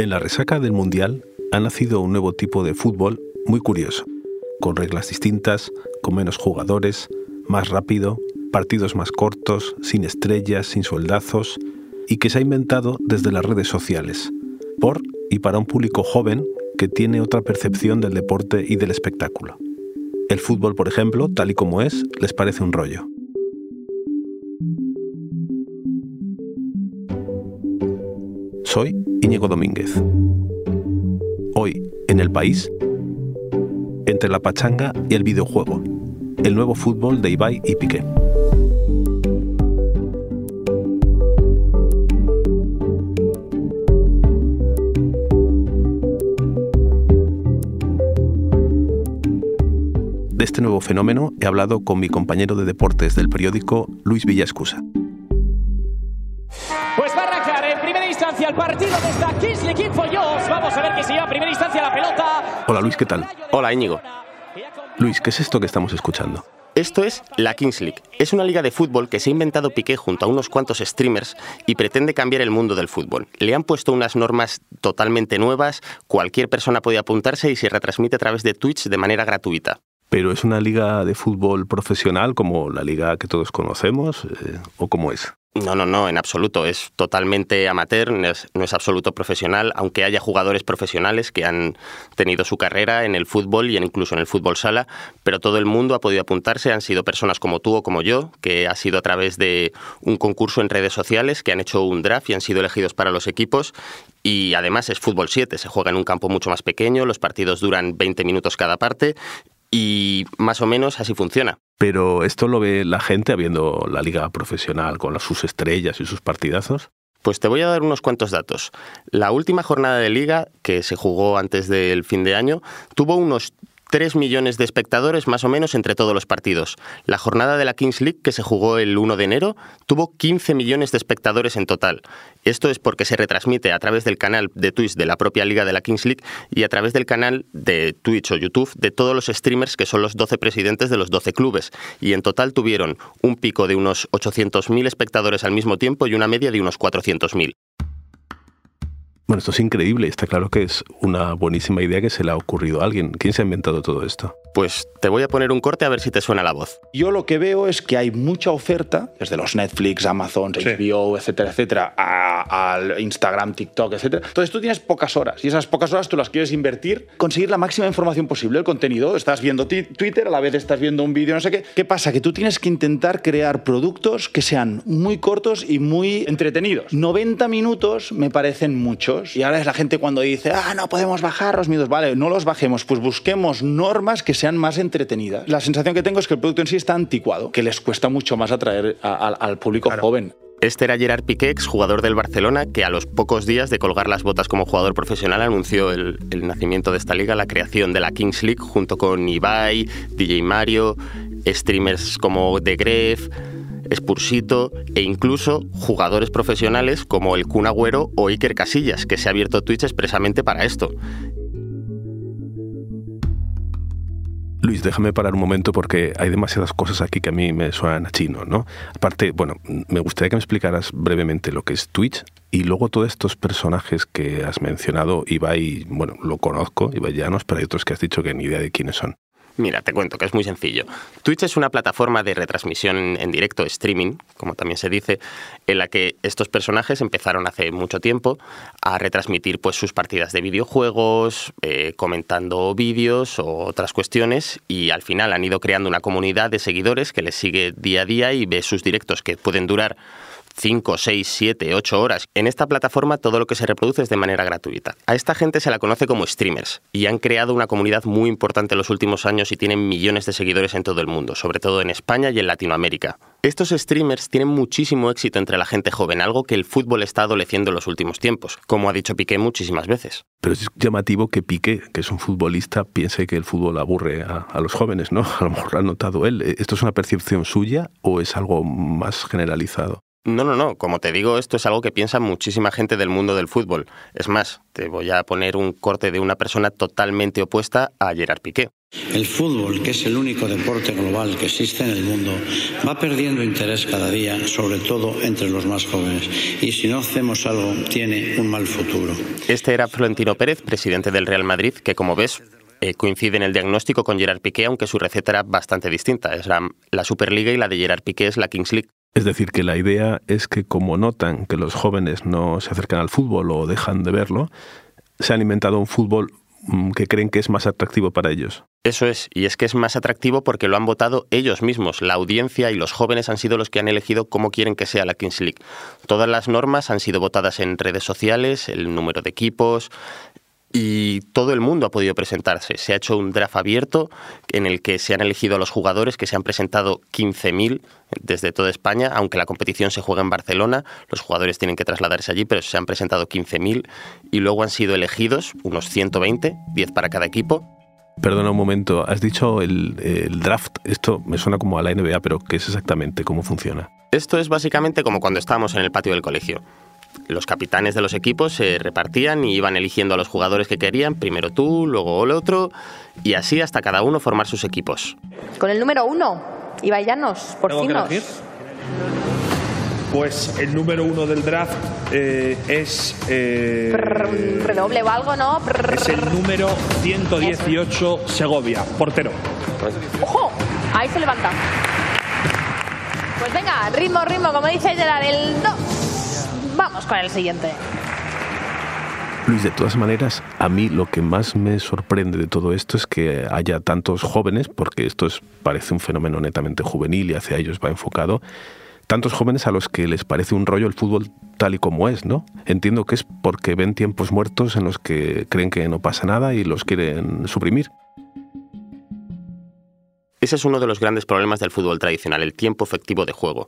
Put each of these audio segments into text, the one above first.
En la resaca del Mundial ha nacido un nuevo tipo de fútbol muy curioso, con reglas distintas, con menos jugadores, más rápido, partidos más cortos, sin estrellas, sin soldazos, y que se ha inventado desde las redes sociales, por y para un público joven que tiene otra percepción del deporte y del espectáculo. El fútbol, por ejemplo, tal y como es, les parece un rollo. Soy Íñigo Domínguez. Hoy, en el país, entre la pachanga y el videojuego, el nuevo fútbol de Ibai y Piqué. De este nuevo fenómeno he hablado con mi compañero de deportes del periódico, Luis Villascusa. Pues va a arrancar en primera instancia el partido de esta Kings League Info Vamos a ver que se lleva primera instancia la pelota. Hola Luis, ¿qué tal? Hola Íñigo. Luis, ¿qué es esto que estamos escuchando? Esto es la Kings League. Es una liga de fútbol que se ha inventado Piqué junto a unos cuantos streamers y pretende cambiar el mundo del fútbol. Le han puesto unas normas totalmente nuevas, cualquier persona puede apuntarse y se retransmite a través de Twitch de manera gratuita pero es una liga de fútbol profesional como la liga que todos conocemos eh, o cómo es. No, no, no, en absoluto. Es totalmente amateur, no es, absoluto profesional, aunque haya jugadores profesionales que han tenido su carrera en el fútbol y incluso en el fútbol sala, pero todo el mundo ha podido apuntarse. Han sido personas como tú o como yo, que ha sido a través de un concurso en redes sociales, que han hecho un draft y han sido elegidos para los equipos. Y además es fútbol 7, se juega en un campo mucho más pequeño, los partidos duran 20 minutos cada parte y más o menos así funciona. Pero esto lo ve la gente habiendo la liga profesional con sus estrellas y sus partidazos. Pues te voy a dar unos cuantos datos. La última jornada de liga, que se jugó antes del fin de año, tuvo unos 3 millones de espectadores más o menos entre todos los partidos. La jornada de la Kings League, que se jugó el 1 de enero, tuvo 15 millones de espectadores en total. Esto es porque se retransmite a través del canal de Twitch de la propia liga de la Kings League y a través del canal de Twitch o YouTube de todos los streamers que son los 12 presidentes de los 12 clubes. Y en total tuvieron un pico de unos 800.000 espectadores al mismo tiempo y una media de unos 400.000. Bueno, esto es increíble. Está claro que es una buenísima idea que se le ha ocurrido a alguien. ¿Quién se ha inventado todo esto? Pues te voy a poner un corte a ver si te suena la voz. Yo lo que veo es que hay mucha oferta, desde los Netflix, Amazon, HBO, etcétera, etcétera, al Instagram, TikTok, etcétera. Entonces tú tienes pocas horas y esas pocas horas tú las quieres invertir, conseguir la máxima información posible, el contenido. Estás viendo Twitter, a la vez estás viendo un vídeo, no sé qué. ¿Qué pasa? Que tú tienes que intentar crear productos que sean muy cortos y muy entretenidos. 90 minutos me parecen muchos y ahora es la gente cuando dice, ah, no podemos bajar los minutos. Vale, no los bajemos, pues busquemos normas que sean más entretenidas. La sensación que tengo es que el producto en sí está anticuado, que les cuesta mucho más atraer al público joven. Este era Gerard Piqué, jugador del Barcelona, que a los pocos días de colgar las botas como jugador profesional anunció el, el, nacimiento de esta liga, la creación de la Kings League, junto con Ibai, DJ Mario, streamers como The Gref, Spursito e incluso jugadores profesionales como el Kun Agüero o Iker Casillas, que se ha abierto Twitch expresamente para esto. Luis, déjame parar un momento porque hay demasiadas cosas aquí que a mí me suenan a chino, ¿no? Aparte, bueno, me gustaría que me explicaras brevemente lo que es Twitch y luego todos estos personajes que has mencionado, Ibai, bueno, lo conozco, Ibai Llanos, pero hay otros que has dicho que ni idea de quiénes son. Mira, te cuento que es muy sencillo. Twitch es una plataforma de retransmisión en directo, streaming, como también se dice, en la que estos personajes empezaron hace mucho tiempo a retransmitir pues, sus partidas de videojuegos, eh, comentando vídeos o otras cuestiones, y al final han ido creando una comunidad de seguidores que les sigue día a día y ve sus directos que pueden durar 5, 6, 7, 8 horas. En esta plataforma todo lo que se reproduce es de manera gratuita. A esta gente se la conoce como streamers y han creado una comunidad muy importante en los últimos años y tienen millones de seguidores en todo el mundo, sobre todo en España y en Latinoamérica. Estos streamers tienen muchísimo éxito entre la gente joven, algo que el fútbol está adoleciendo en los últimos tiempos, como ha dicho Piqué muchísimas veces. Pero es llamativo que Piqué, que es un futbolista, piense que el fútbol aburre a, a los jóvenes, ¿no? A lo mejor lo ha notado él. ¿Esto es una percepción suya o es algo más generalizado? No, no, no. Como te digo, esto es algo que piensa muchísima gente del mundo del fútbol. Es más, te voy a poner un corte de una persona totalmente opuesta a Gerard Piqué. El fútbol, que es el único deporte global que existe en el mundo, va perdiendo interés cada día, sobre todo entre los más jóvenes. Y si no hacemos algo, tiene un mal futuro. Este era Florentino Pérez, presidente del Real Madrid, que como ves eh, coincide en el diagnóstico con Gerard Piqué, aunque su receta era bastante distinta. Es la, la Superliga y la de Gerard Piqué es la Kings League. Es decir, que la idea es que como notan que los jóvenes no se acercan al fútbol o dejan de verlo, se han inventado un fútbol mm, que creen que es más atractivo para ellos. Eso es, y es que es más atractivo porque lo han votado ellos mismos. La audiencia y los jóvenes han sido los que han elegido cómo quieren que sea la Kings League. Todas las normas han sido votadas en redes sociales, el número de equipos, y todo el mundo ha podido presentarse. Se ha hecho un draft abierto en el que se han elegido a los jugadores que se han presentado 15.000 desde toda España, aunque la competición se juega en Barcelona, los jugadores tienen que trasladarse allí, pero se han presentado 15.000 y luego han sido elegidos unos 120, 10 para cada equipo. Perdona un momento, has dicho el, el draft, esto me suena como a la NBA, pero ¿qué es exactamente? ¿Cómo funciona? Esto es básicamente como cuando estábamos en el patio del colegio. Los capitanes de los equipos se repartían y iban eligiendo a los jugadores que querían, primero tú, luego el otro, y así hasta cada uno formar sus equipos. Con el número uno, Ibai Llanos, por ¿Tengo que finos. elegir? Pues el número uno del draft eh, es. eh, redoble o algo, ¿no? Prrr. es el número 118 Segovia, portero. ¡Ojo! Ahí se levanta. Pues venga, ritmo, ritmo, como dice Gerard, el 2. Vamos con el siguiente. Luis, de todas maneras, a mí lo que más me sorprende de todo esto es que haya tantos jóvenes, porque esto es, parece un fenómeno netamente juvenil y hacia ellos va enfocado, tantos jóvenes a los que les parece un rollo el fútbol tal y como es, ¿no? Entiendo que es porque ven tiempos muertos en los que creen que no pasa nada y los quieren suprimir. Ese es uno de los grandes problemas del fútbol tradicional, el tiempo efectivo de juego.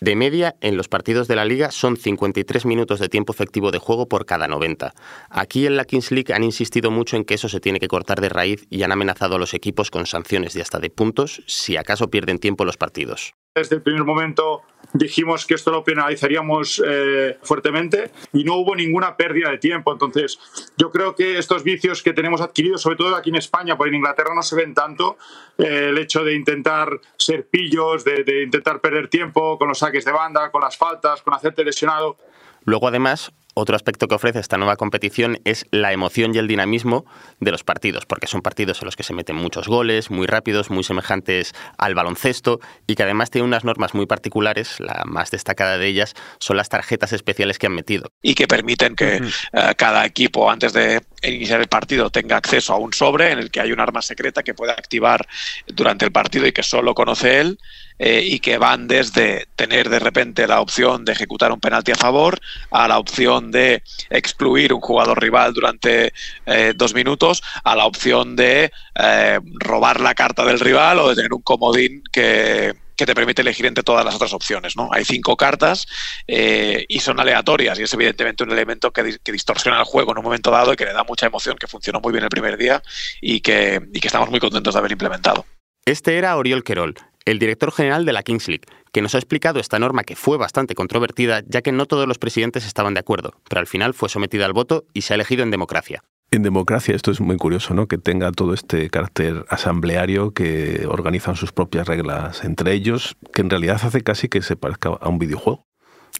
De media, en los partidos de la liga son 53 minutos de tiempo efectivo de juego por cada 90. Aquí en la Kings League han insistido mucho en que eso se tiene que cortar de raíz y han amenazado a los equipos con sanciones de hasta de puntos si acaso pierden tiempo los partidos. Desde el primer momento dijimos que esto lo penalizaríamos eh, fuertemente y no hubo ninguna pérdida de tiempo. Entonces, yo creo que estos vicios que tenemos adquiridos, sobre todo aquí en España, porque en Inglaterra no se ven tanto, eh, el hecho de intentar ser pillos, de, de intentar perder tiempo con los saques de banda, con las faltas, con hacerte lesionado. Luego, además, otro aspecto que ofrece esta nueva competición es la emoción y el dinamismo de los partidos, porque son partidos en los que se meten muchos goles, muy rápidos, muy semejantes al baloncesto y que además tienen unas normas muy particulares. La más destacada de ellas son las tarjetas especiales que han metido. y que permiten que eh, cada equipo antes de iniciar el partido tenga acceso a un sobre en el que hay un arma secreta que puede activar durante el partido y que solo conoce él eh, y que van desde tener de repente la opción de ejecutar un penalti a favor a la opción de excluir un jugador rival durante eh, dos minutos a la opción de eh, robar la carta del rival o de tener un comodín que que te permite elegir entre todas las otras opciones. ¿no? Hay cinco cartas eh, y son aleatorias y es evidentemente un elemento que, que distorsiona el juego en un momento dado y que le da mucha emoción, que funcionó muy bien el primer día y que, y que estamos muy contentos de haber implementado. Este era Oriol Querol, el director general de la Kings League, que nos ha explicado esta norma que fue bastante controvertida, ya que no todos los presidentes estaban de acuerdo, pero al final fue sometida al voto y se ha elegido en democracia. En democracia esto es muy curioso, ¿no? Que tenga todo este carácter asambleario, que organizan sus propias reglas entre ellos, que en realidad hace casi que se parezca a un videojuego.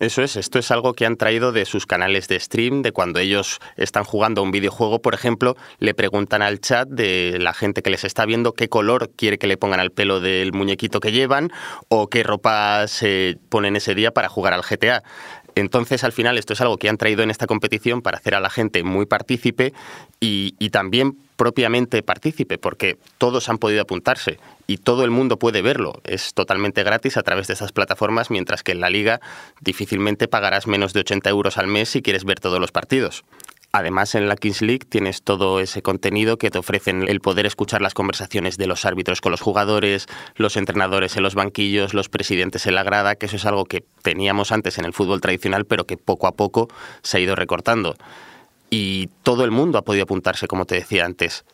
Eso es, esto es algo que han traído de sus canales de stream, de cuando ellos están jugando a un videojuego, por ejemplo, le preguntan al chat de la gente que les está viendo qué color quiere que le pongan al pelo del muñequito que llevan o qué ropa se ponen ese día para jugar al GTA. Entonces, al final, esto es algo que han traído en esta competición para hacer a la gente muy partícipe y, también propiamente partícipe, porque todos han podido apuntarse y todo el mundo puede verlo. Es totalmente gratis a través de esas plataformas, mientras que en la liga difícilmente pagarás menos de 80 euros al mes si quieres ver todos los partidos. Además, en la Kings League tienes todo ese contenido que te ofrecen el poder escuchar las conversaciones de los árbitros con los jugadores, los entrenadores en los banquillos, los presidentes en la grada, que eso es algo que teníamos antes en el fútbol tradicional, pero que poco a poco se ha ido recortando. Y todo el mundo ha podido apuntarse, como te decía antes.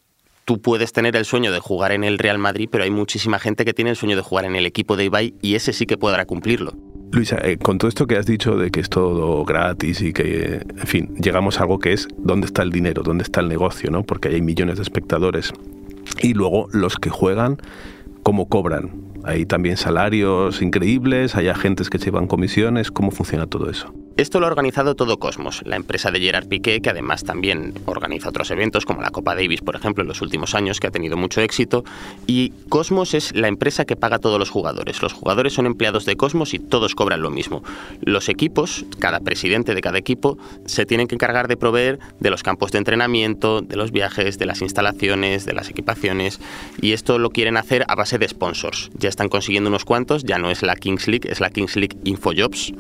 Tú puedes tener el sueño de jugar en el Real Madrid, pero hay muchísima gente que tiene el sueño de jugar en el equipo de Ibai y ese sí que podrá cumplirlo. Luisa, eh, con todo esto que has dicho de que es todo gratis y que, en fin, llegamos a algo que es dónde está el dinero, dónde está el negocio, ¿no? Porque hay millones de espectadores Y luego los que juegan, ¿cómo cobran? Hay también salarios increíbles, hay agentes que llevan comisiones, ¿cómo funciona todo eso? Esto lo ha organizado todo Cosmos, la empresa de Gerard Piqué, que además también organiza otros eventos como la Copa Davis, por ejemplo, en los últimos años, que ha tenido mucho éxito. Y Cosmos es la empresa que paga a todos los jugadores. Los jugadores son empleados de Cosmos y todos cobran lo mismo. Los equipos, cada presidente de cada equipo, se tienen que encargar de proveer de los campos de entrenamiento, de los viajes, de las instalaciones, de las equipaciones. Y esto lo quieren hacer a base de sponsors. Ya están consiguiendo unos cuantos, ya no es la Kings League, es la Kings League Infojobs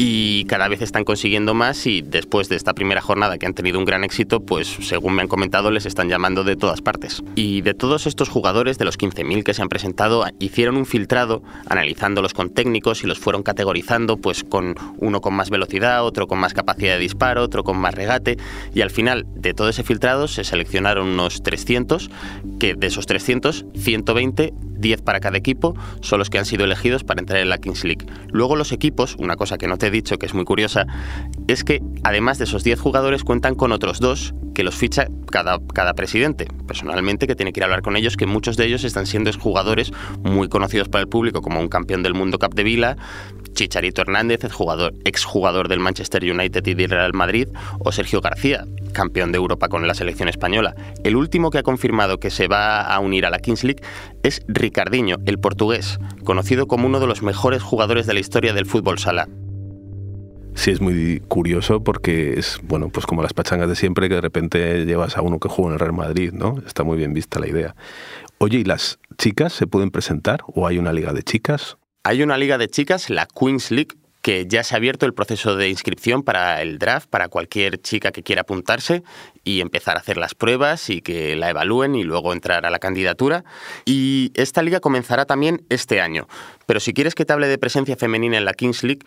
y cada vez están consiguiendo más y después de esta primera jornada que han tenido un gran éxito, pues según me han comentado les están llamando de todas partes. Y de todos estos jugadores, de los 15.000 que se han presentado, hicieron un filtrado analizándolos con técnicos y los fueron categorizando pues con uno con más velocidad, otro con más capacidad de disparo, otro con más regate y al final de todo ese filtrado se seleccionaron unos 300 que de esos 300, 120 10 para cada equipo, son los que han sido elegidos para entrar en la Kings League. Luego los equipos, una cosa que no te he dicho que es muy curiosa, es que además de esos 10 jugadores cuentan con otros dos que los ficha cada, cada presidente. Personalmente, que tiene que ir a hablar con ellos, que muchos de ellos están siendo jugadores muy conocidos para el público, como un campeón del mundo Cup de Vila, Chicharito Hernández, exjugador, exjugador del Manchester United y del Real Madrid, o Sergio García, campeón de Europa con la selección española. El último que ha confirmado que se va a unir a la Kings League es Ricardinho, el portugués, conocido como uno de los mejores jugadores de la historia del fútbol sala. Sí, es muy curioso porque es, bueno, pues como las pachangas de siempre, que de repente llevas a uno que juega en el Real Madrid, ¿no? Está muy bien vista la idea. Oye, ¿y las chicas se pueden presentar o hay una liga de chicas? Hay una liga de chicas, la Queens League, que ya se ha abierto el proceso de inscripción para el draft, para cualquier chica que quiera apuntarse y empezar a hacer las pruebas y que la evalúen y luego entrar a la candidatura. Y esta liga comenzará también este año. Pero si quieres que te hable de presencia femenina en la Kings League,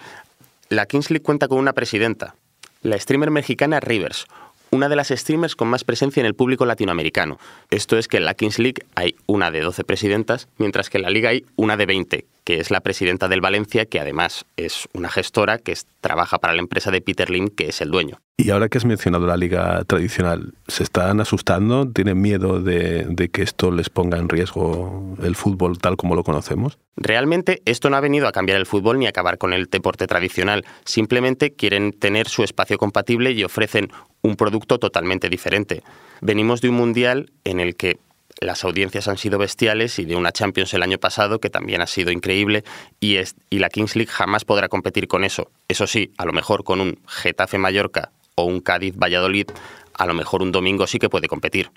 la Kings League cuenta con una presidenta, la streamer mexicana Rivers, una de las streamers con más presencia en el público latinoamericano. Esto es que en la Kings League hay una de 12 presidentas, mientras que en la liga hay una de 20, que es la presidenta del Valencia, que además es una gestora que trabaja para la empresa de Peter Lim, que es el dueño. Y ahora que has mencionado la liga tradicional, ¿se están asustando? ¿Tienen miedo de, de, que esto les ponga en riesgo el fútbol tal como lo conocemos? Realmente esto no ha venido a cambiar el fútbol ni a acabar con el deporte tradicional. Simplemente quieren tener su espacio compatible y ofrecen un producto totalmente diferente. Venimos de un mundial en el que las audiencias han sido bestiales y de una Champions el año pasado que también ha sido increíble y, es, y la Kings League jamás podrá competir con eso. Eso sí, a lo mejor con un Getafe Mallorca o un Cádiz Valladolid, a lo mejor un domingo sí que puede competir.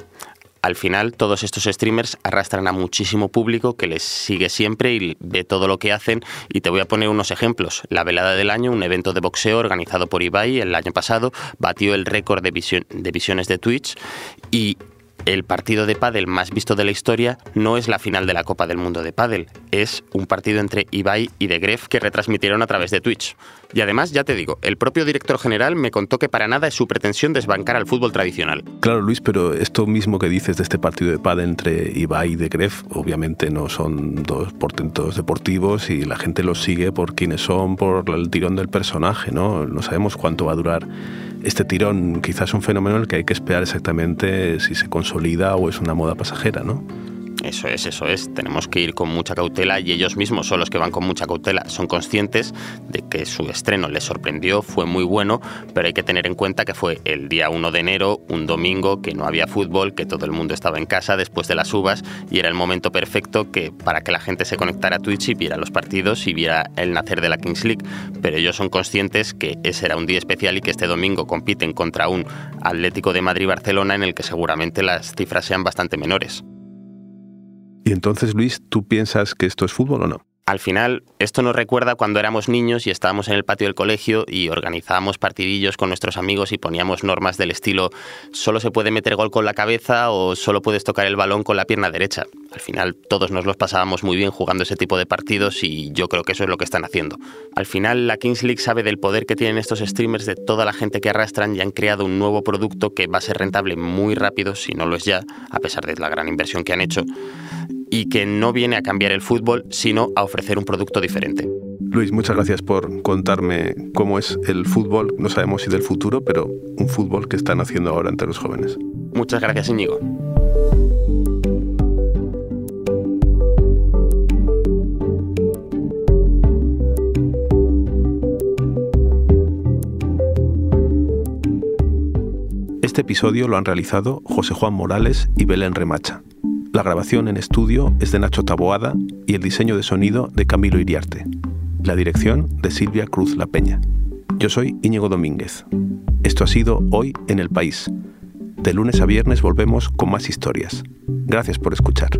Al final, todos estos streamers arrastran a muchísimo público que les sigue siempre y ve todo lo que hacen. Y te voy a poner unos ejemplos. La velada del año, un evento de boxeo organizado por Ibai el año pasado, batió el récord de, de visiones de Twitch y el partido de pádel más visto de la historia no es la final de la Copa del Mundo de pádel, es un partido entre Ibai y De Gref que retransmitieron a través de Twitch. Y además, ya te digo, el propio director general me contó que para nada es su pretensión desbancar al fútbol tradicional. Claro, Luis, pero esto mismo que dices de este partido de pádel entre Ibai y De Gref, obviamente no son dos portentos deportivos y la gente los sigue por quienes son, por el tirón del personaje, ¿no? No sabemos cuánto va a durar este tirón quizás es un fenómeno en el que hay que esperar exactamente si se consolida o es una moda pasajera, ¿no? Eso es, eso es. Tenemos que ir con mucha cautela y ellos mismos son los que van con mucha cautela. Son conscientes de que su estreno les sorprendió, fue muy bueno, pero hay que tener en cuenta que fue el día 1 de enero, un domingo, que no había fútbol, que todo el mundo estaba en casa después de las uvas y era el momento perfecto que, para que la gente se conectara a Twitch y viera los partidos y viera el nacer de la Kings League. Pero ellos son conscientes que ese era un día especial y que este domingo compiten contra un Atlético de Madrid-Barcelona en el que seguramente las cifras sean bastante menores. Y entonces, Luis, ¿tú piensas que esto es fútbol o no? Al final, esto nos recuerda cuando éramos niños y estábamos en el patio del colegio y organizábamos partidillos con nuestros amigos y poníamos normas del estilo solo se puede meter gol con la cabeza o solo puedes tocar el balón con la pierna derecha. Al final, todos nos los pasábamos muy bien jugando ese tipo de partidos y yo creo que eso es lo que están haciendo. Al final, la Kings League sabe del poder que tienen estos streamers, de toda la gente que arrastran y han creado un nuevo producto que va a ser rentable muy rápido, si no lo es ya, a pesar de la gran inversión que han hecho y que no viene a cambiar el fútbol, sino a ofrecer un producto diferente. Luis, muchas gracias por contarme cómo es el fútbol, no sabemos si del futuro, pero un fútbol que están haciendo ahora entre los jóvenes. Muchas gracias, Íñigo. Este episodio lo han realizado José Juan Morales y Belén Remacha. La grabación en estudio es de Nacho Taboada y el diseño de sonido de Camilo Iriarte. La dirección de Silvia Cruz La Peña. Yo soy Íñigo Domínguez. Esto ha sido Hoy en el País. De lunes a viernes volvemos con más historias. Gracias por escuchar.